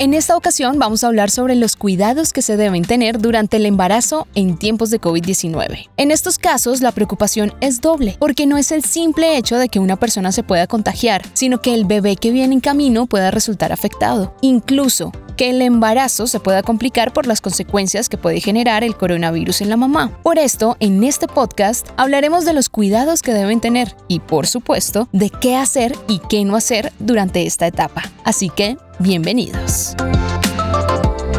En esta ocasión vamos a hablar sobre los cuidados que se deben tener durante el embarazo en tiempos de COVID-19. En estos casos, la preocupación es doble, porque no es el simple hecho de que una persona se pueda contagiar, sino que el bebé que viene en camino pueda resultar afectado. Incluso que el embarazo se pueda complicar por las consecuencias que puede generar el coronavirus en la mamá. Por esto, en este podcast hablaremos de los cuidados que deben tener y, por supuesto, de qué hacer y qué no hacer durante esta etapa. Así que, bienvenidos.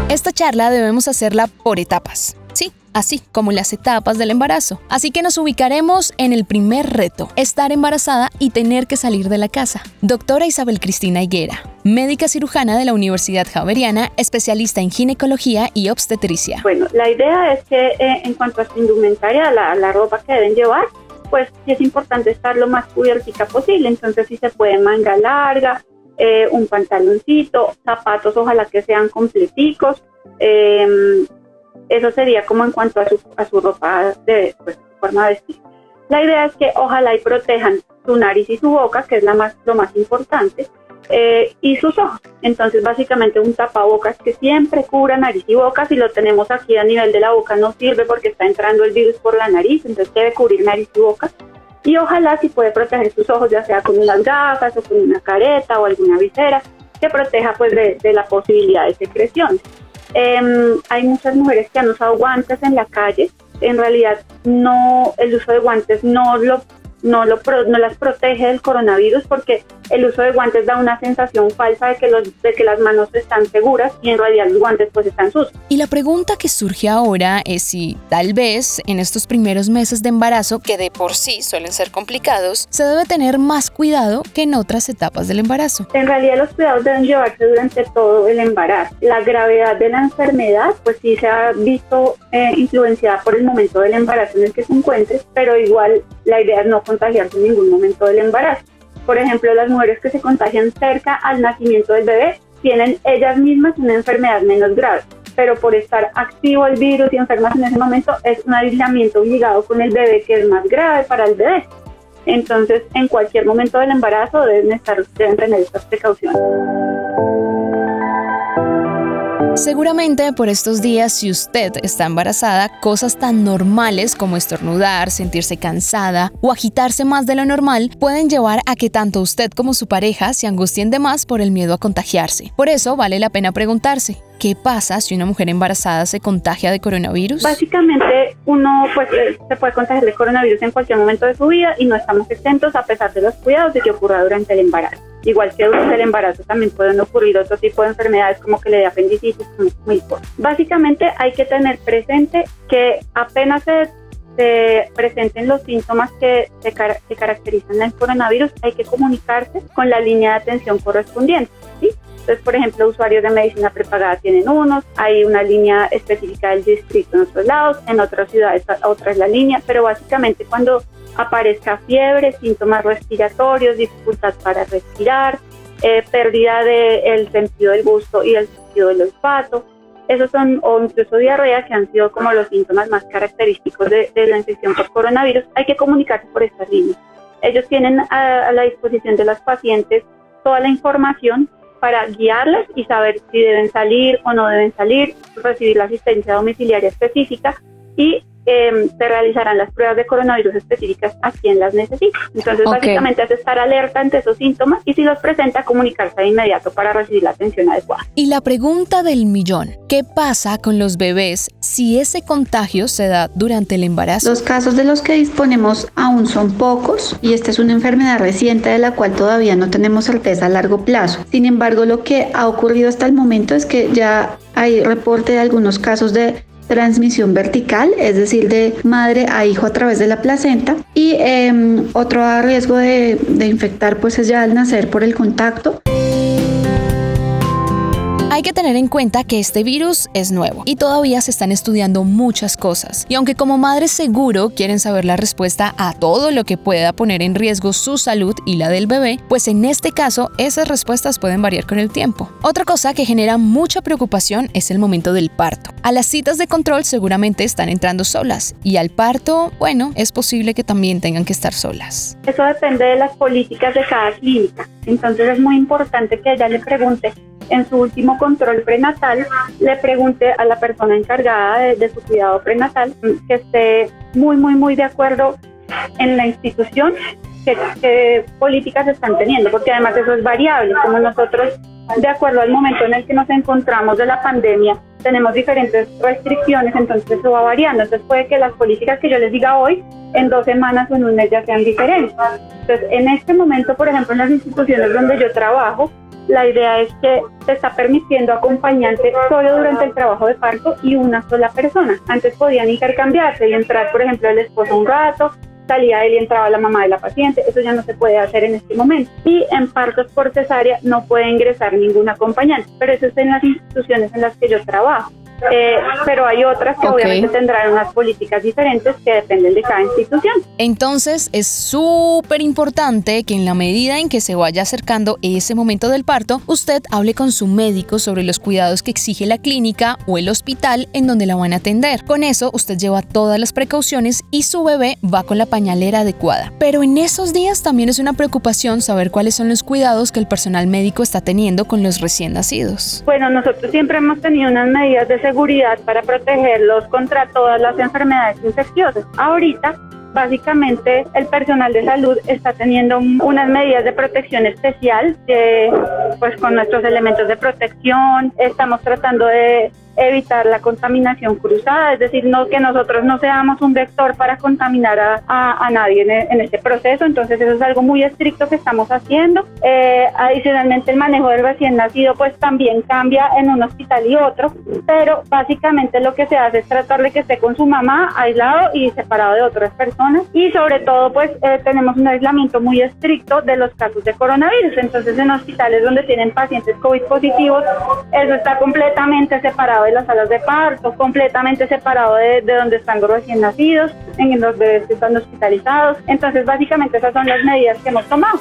Esta charla debemos hacerla por etapas. Sí, así como las etapas del embarazo. Así que nos ubicaremos en el primer reto, estar embarazada y tener que salir de la casa. Doctora Isabel Cristina Higuera, médica cirujana de la Universidad Javeriana, especialista en ginecología y obstetricia. Bueno, la idea es que eh, en cuanto a su indumentaria, la, ropa que deben llevar, pues sí es importante estar lo más cubiertica posible. Entonces, si se puede manga larga, eh, un pantaloncito, zapatos ojalá que sean completicos. Em, eso sería como en cuanto a su, a su ropa de pues, forma de vestir. La idea es que ojalá y protejan su nariz y su boca, que es la más, lo más importante, eh, y sus ojos. Entonces, básicamente un tapabocas que siempre cubra nariz y boca. Si lo tenemos aquí a nivel de la boca no sirve porque está entrando el virus por la nariz, entonces debe cubrir nariz y boca y ojalá si puede proteger sus ojos ya sea con unas gafas o con una careta o alguna visera que proteja pues de, la posibilidad de secreción. Em, hay muchas mujeres que han usado guantes en la calle, en realidad no el uso de guantes no lo no, lo, no las protege del coronavirus porque el uso de guantes da una sensación falsa de que, los, de que las manos están seguras y en realidad los guantes pues están sucios. Y la pregunta que surge ahora es si tal vez en estos primeros meses de embarazo, que de por sí suelen ser complicados, se debe tener más cuidado que en otras etapas del embarazo. En realidad los cuidados deben llevarse durante todo el embarazo. La gravedad de la enfermedad pues sí se ha visto eh, influenciada por el momento del embarazo en el que se encuentre, pero igual la idea es no contagiarse en ningún momento del embarazo. Por ejemplo, las mujeres que se contagian cerca al nacimiento del bebé tienen ellas mismas una enfermedad menos grave, pero por estar activo el virus y enfermas en ese momento es un aislamiento obligado con el bebé que es más grave para el bebé. Entonces, en cualquier momento del embarazo deben, estar, deben tener estas precauciones. Seguramente por estos días, si usted está embarazada, cosas tan normales como estornudar, sentirse cansada o agitarse más de lo normal pueden llevar a que tanto usted como su pareja se angustien de más por el miedo a contagiarse. Por eso vale la pena preguntarse, ¿Qué pasa si una mujer embarazada se contagia de coronavirus? Básicamente, uno pues, eh, se puede contagiar de coronavirus en cualquier momento de su vida y no estamos exentos a pesar de los cuidados de que ocurra durante el embarazo. Igual que durante el embarazo también pueden ocurrir otro tipo de enfermedades como que le dé apendicitis, muy Básicamente hay que tener presente que apenas se, presenten los síntomas que, se, caracterizan el coronavirus, hay que comunicarse con la línea de atención correspondiente. ¿sí? Entonces, por ejemplo, usuarios de medicina prepagada tienen unos, hay una línea específica del distrito en otros lados, en otras ciudades otra es la línea, pero básicamente cuando aparezca fiebre, síntomas respiratorios, dificultad para respirar, eh, pérdida del sentido del gusto y del sentido del olfato, esos son, o incluso diarrea, que han sido como los síntomas más característicos de, la infección por coronavirus, hay que comunicarse por estas líneas. Ellos tienen a la disposición de las pacientes toda la información para guiarlas y saber si deben salir o no deben salir, recibir la asistencia domiciliaria específica y eh, se realizarán las pruebas de coronavirus específicas a quien las necesita. Entonces, básicamente es estar alerta ante esos síntomas y si los presenta, comunicarse de inmediato para recibir la atención adecuada. Y la pregunta del millón, ¿qué pasa con los bebés si ese contagio se da durante el embarazo? Los casos de los que disponemos aún son pocos y esta es una enfermedad reciente de la cual todavía no tenemos certeza a largo plazo. Sin embargo, lo que ha ocurrido hasta el momento es que ya hay reporte de algunos casos de transmisión vertical, es decir, de madre a hijo a través de la placenta. Y em, otro riesgo de, de infectar pues es ya al nacer por el contacto. Hay que tener en cuenta que este virus es nuevo y todavía se están estudiando muchas cosas. Y aunque como madres seguro quieren saber la respuesta a todo lo que pueda poner en riesgo su salud y la del bebé, pues en este caso esas respuestas pueden variar con el tiempo. Otra cosa que genera mucha preocupación es el momento del parto. A las citas de control seguramente están entrando solas y al parto, bueno, es posible que también tengan que estar solas. Eso depende de las políticas de cada clínica. Entonces es muy importante que ella le pregunte en su último control prenatal, le pregunte a la persona encargada de, su cuidado prenatal que esté muy, muy, muy de acuerdo en la institución qué, políticas están teniendo, porque además eso es variable, como nosotros, de acuerdo al momento en el que nos encontramos de la pandemia, tenemos diferentes restricciones, entonces eso va variando. Entonces puede que las políticas que yo les diga hoy, en dos semanas o en un mes ya sean diferentes. Entonces, en este momento, por ejemplo, en las instituciones donde yo trabajo, la idea es que se está permitiendo acompañante solo durante el trabajo de parto y una sola persona. Antes podían intercambiarse y entrar, por ejemplo, el esposo un rato, salía él y entraba la mamá de la paciente. Eso ya no se puede hacer en este momento. Y en partos por cesárea no puede ingresar ningún acompañante, pero eso es en las instituciones en las que yo trabajo. Eh, pero hay otras que obviamente tendrán unas políticas diferentes que dependen de cada institución. Entonces es súper importante que en la medida en que se vaya acercando ese momento del parto, usted hable con su médico sobre los cuidados que exige la clínica o el hospital en donde la van a atender. Con eso usted lleva todas las precauciones y su bebé va con la pañalera adecuada. Pero en esos días también es una preocupación saber cuáles son los cuidados que el personal médico está teniendo con los recién nacidos. Bueno, nosotros siempre hemos tenido unas medidas de seguridad para protegerlos contra todas las enfermedades infecciosas. Ahorita básicamente el personal de salud está teniendo unas medidas de protección especial, pues con nuestros elementos de protección estamos tratando de evitar la contaminación cruzada, es decir, no que nosotros no seamos un vector para contaminar a, nadie en, este proceso, entonces eso es algo muy estricto que estamos haciendo. Eh, adicionalmente el manejo del recién nacido pues también cambia en un hospital y otro, pero básicamente lo que se hace es tratar de que esté con su mamá aislado y separado de otras personas y sobre todo pues eh, tenemos un aislamiento muy estricto de los casos de coronavirus, entonces en hospitales donde tienen pacientes COVID positivos, eso está completamente separado de las salas de parto, completamente separado de, donde están los recién nacidos, en los bebés que están hospitalizados. Entonces, básicamente esas son las medidas que hemos tomado.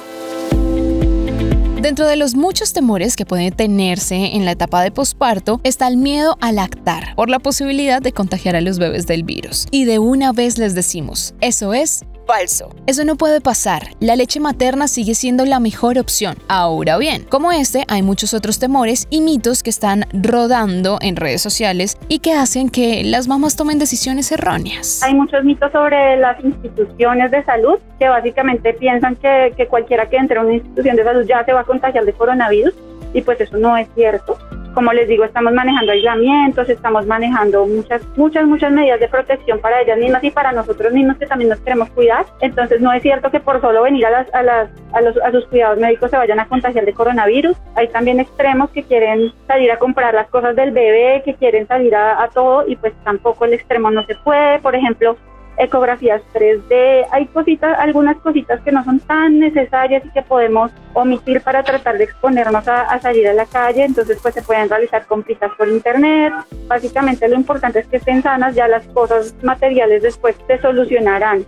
Dentro de los muchos temores que pueden tenerse en la etapa de posparto está el miedo a lactar por la posibilidad de contagiar a los bebés del virus. Y de una vez les decimos, eso es falso. Eso no puede pasar. La leche materna sigue siendo la mejor opción. Ahora bien, como este, hay muchos otros temores y mitos que están rodando en redes sociales y que hacen que las mamás tomen decisiones erróneas. Hay muchos mitos sobre las instituciones de salud que básicamente piensan que, que cualquiera que entre a una institución de salud ya se va a contagiar de coronavirus y pues eso no es cierto. Como les digo, estamos manejando aislamientos, estamos manejando muchas, muchas, muchas medidas de protección para ellas mismas y para nosotros mismos que también nos queremos cuidar. Entonces no es cierto que por solo venir a, las, a, las, a, los, a sus cuidados médicos se vayan a contagiar de coronavirus. Hay también extremos que quieren salir a comprar las cosas del bebé, que quieren salir a, a todo y pues tampoco el extremo no se puede. Por ejemplo, ecografías 3D, hay cositas, algunas cositas que no son tan necesarias y que podemos omitir para tratar de exponernos a, salir a la calle, entonces pues se pueden realizar compras por internet, básicamente lo importante es que estén sanas, ya las cosas materiales después se solucionarán.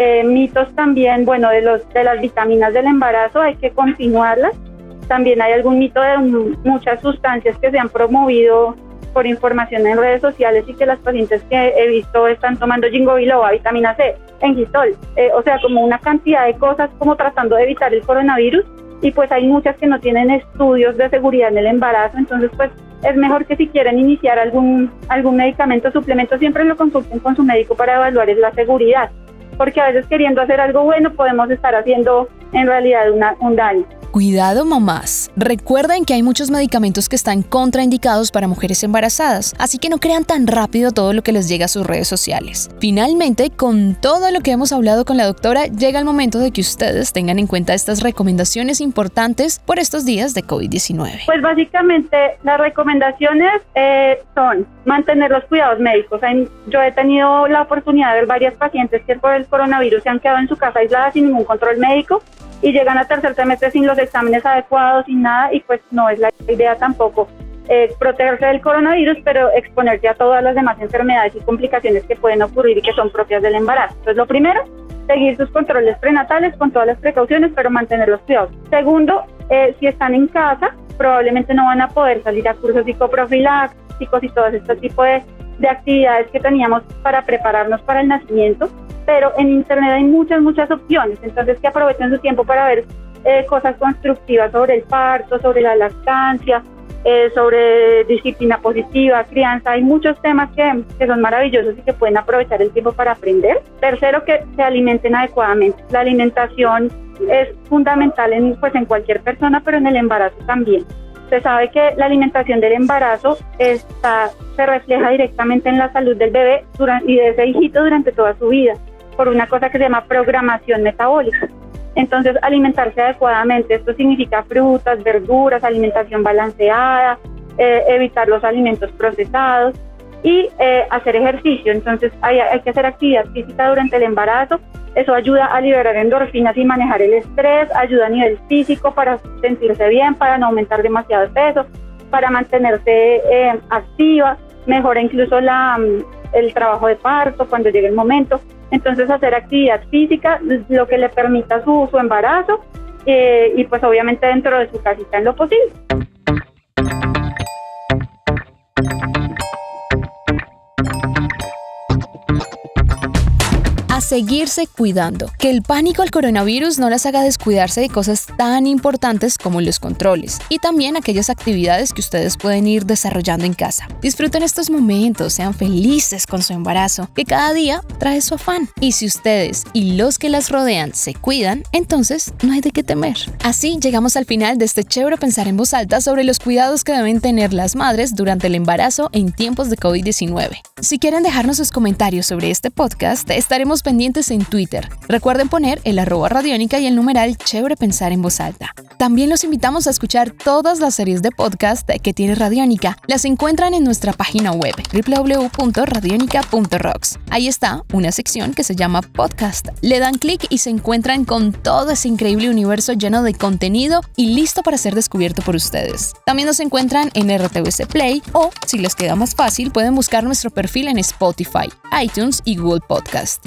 Eh, mitos también, bueno, de, los, de las vitaminas del embarazo hay que continuarlas, también hay algún mito de muchas sustancias que se han promovido por información en redes sociales y que las pacientes que he visto están tomando jingo biloba, vitamina C, engistol, eh, o sea, como una cantidad de cosas como tratando de evitar el coronavirus y pues hay muchas que no tienen estudios de seguridad en el embarazo, entonces pues es mejor que si quieren iniciar algún, algún medicamento, suplemento, siempre lo consulten con su médico para evaluar la seguridad, porque a veces queriendo hacer algo bueno podemos estar haciendo en realidad una, un daño. Cuidado mamás. Recuerden que hay muchos medicamentos que están contraindicados para mujeres embarazadas, así que no crean tan rápido todo lo que les llega a sus redes sociales. Finalmente, con todo lo que hemos hablado con la doctora, llega el momento de que ustedes tengan en cuenta estas recomendaciones importantes por estos días de COVID-19. Pues básicamente las recomendaciones eh, son mantener los cuidados médicos. Yo he tenido la oportunidad de ver varias pacientes que por el coronavirus se han quedado en su casa aisladas sin ningún control médico y llegan a tercer trimestre sin los exámenes adecuados, sin nada, y pues no es la idea tampoco. eh, protegerse del coronavirus, pero exponerse a todas las demás enfermedades y complicaciones que pueden ocurrir y que son propias del embarazo. Entonces, lo primero, seguir sus controles prenatales con todas las precauciones, pero mantener los cuidados. Segundo, eh, si están en casa, probablemente no van a poder salir a cursos psicoprofilácticos y todo este tipo de actividades que teníamos para prepararnos para el nacimiento, pero en Internet hay muchas, muchas opciones, entonces que aprovechen su tiempo para ver eh, cosas constructivas sobre el parto, sobre la lactancia, eh, sobre disciplina positiva, crianza. Hay muchos temas que, que, son maravillosos y que pueden aprovechar el tiempo para aprender. Tercero, que se alimenten adecuadamente. La alimentación es fundamental en, pues, en cualquier persona, pero en el embarazo también. Se sabe que la alimentación del embarazo está, se refleja directamente en la salud del bebé durante, y de ese hijito durante toda su vida, por una cosa que se llama programación metabólica. Entonces, alimentarse adecuadamente, esto significa frutas, verduras, alimentación balanceada, eh, evitar los alimentos procesados y eh, hacer ejercicio. Entonces, hay, hay que hacer actividad física durante el embarazo. Eso ayuda a liberar endorfinas y manejar el estrés, ayuda a nivel físico para sentirse bien, para no aumentar demasiado peso, para mantenerse eh, activa, mejora incluso la, mm, el trabajo de parto cuando llegue el momento. Entonces hacer actividad física, lo que le permita su, su embarazo eh, y pues obviamente dentro de su casita en lo posible. Seguirse cuidando. Que el pánico al coronavirus no las haga descuidarse de cosas tan importantes como los controles y también aquellas actividades que ustedes pueden ir desarrollando en casa. Disfruten estos momentos, sean felices con su embarazo, que cada día trae su afán. Y si ustedes y los que las rodean se cuidan, entonces no hay de qué temer. Así llegamos al final de este chévere pensar en voz alta sobre los cuidados que deben tener las madres durante el embarazo en tiempos de COVID-19. Si quieren dejarnos sus comentarios sobre este podcast, estaremos pendientes en Twitter. Recuerden poner el arroba radiónica y el numeral chévere pensar en voz alta. También los invitamos a escuchar todas las series de podcast que tiene Radiónica. Las encuentran en nuestra página web www.radionica.rocks. Ahí está una sección que se llama podcast. Le dan clic y se encuentran con todo ese increíble universo lleno de contenido y listo para ser descubierto por ustedes. También nos encuentran en RTVC Play o, si les queda más fácil, pueden buscar nuestro perfil en Spotify, iTunes y Google Podcast.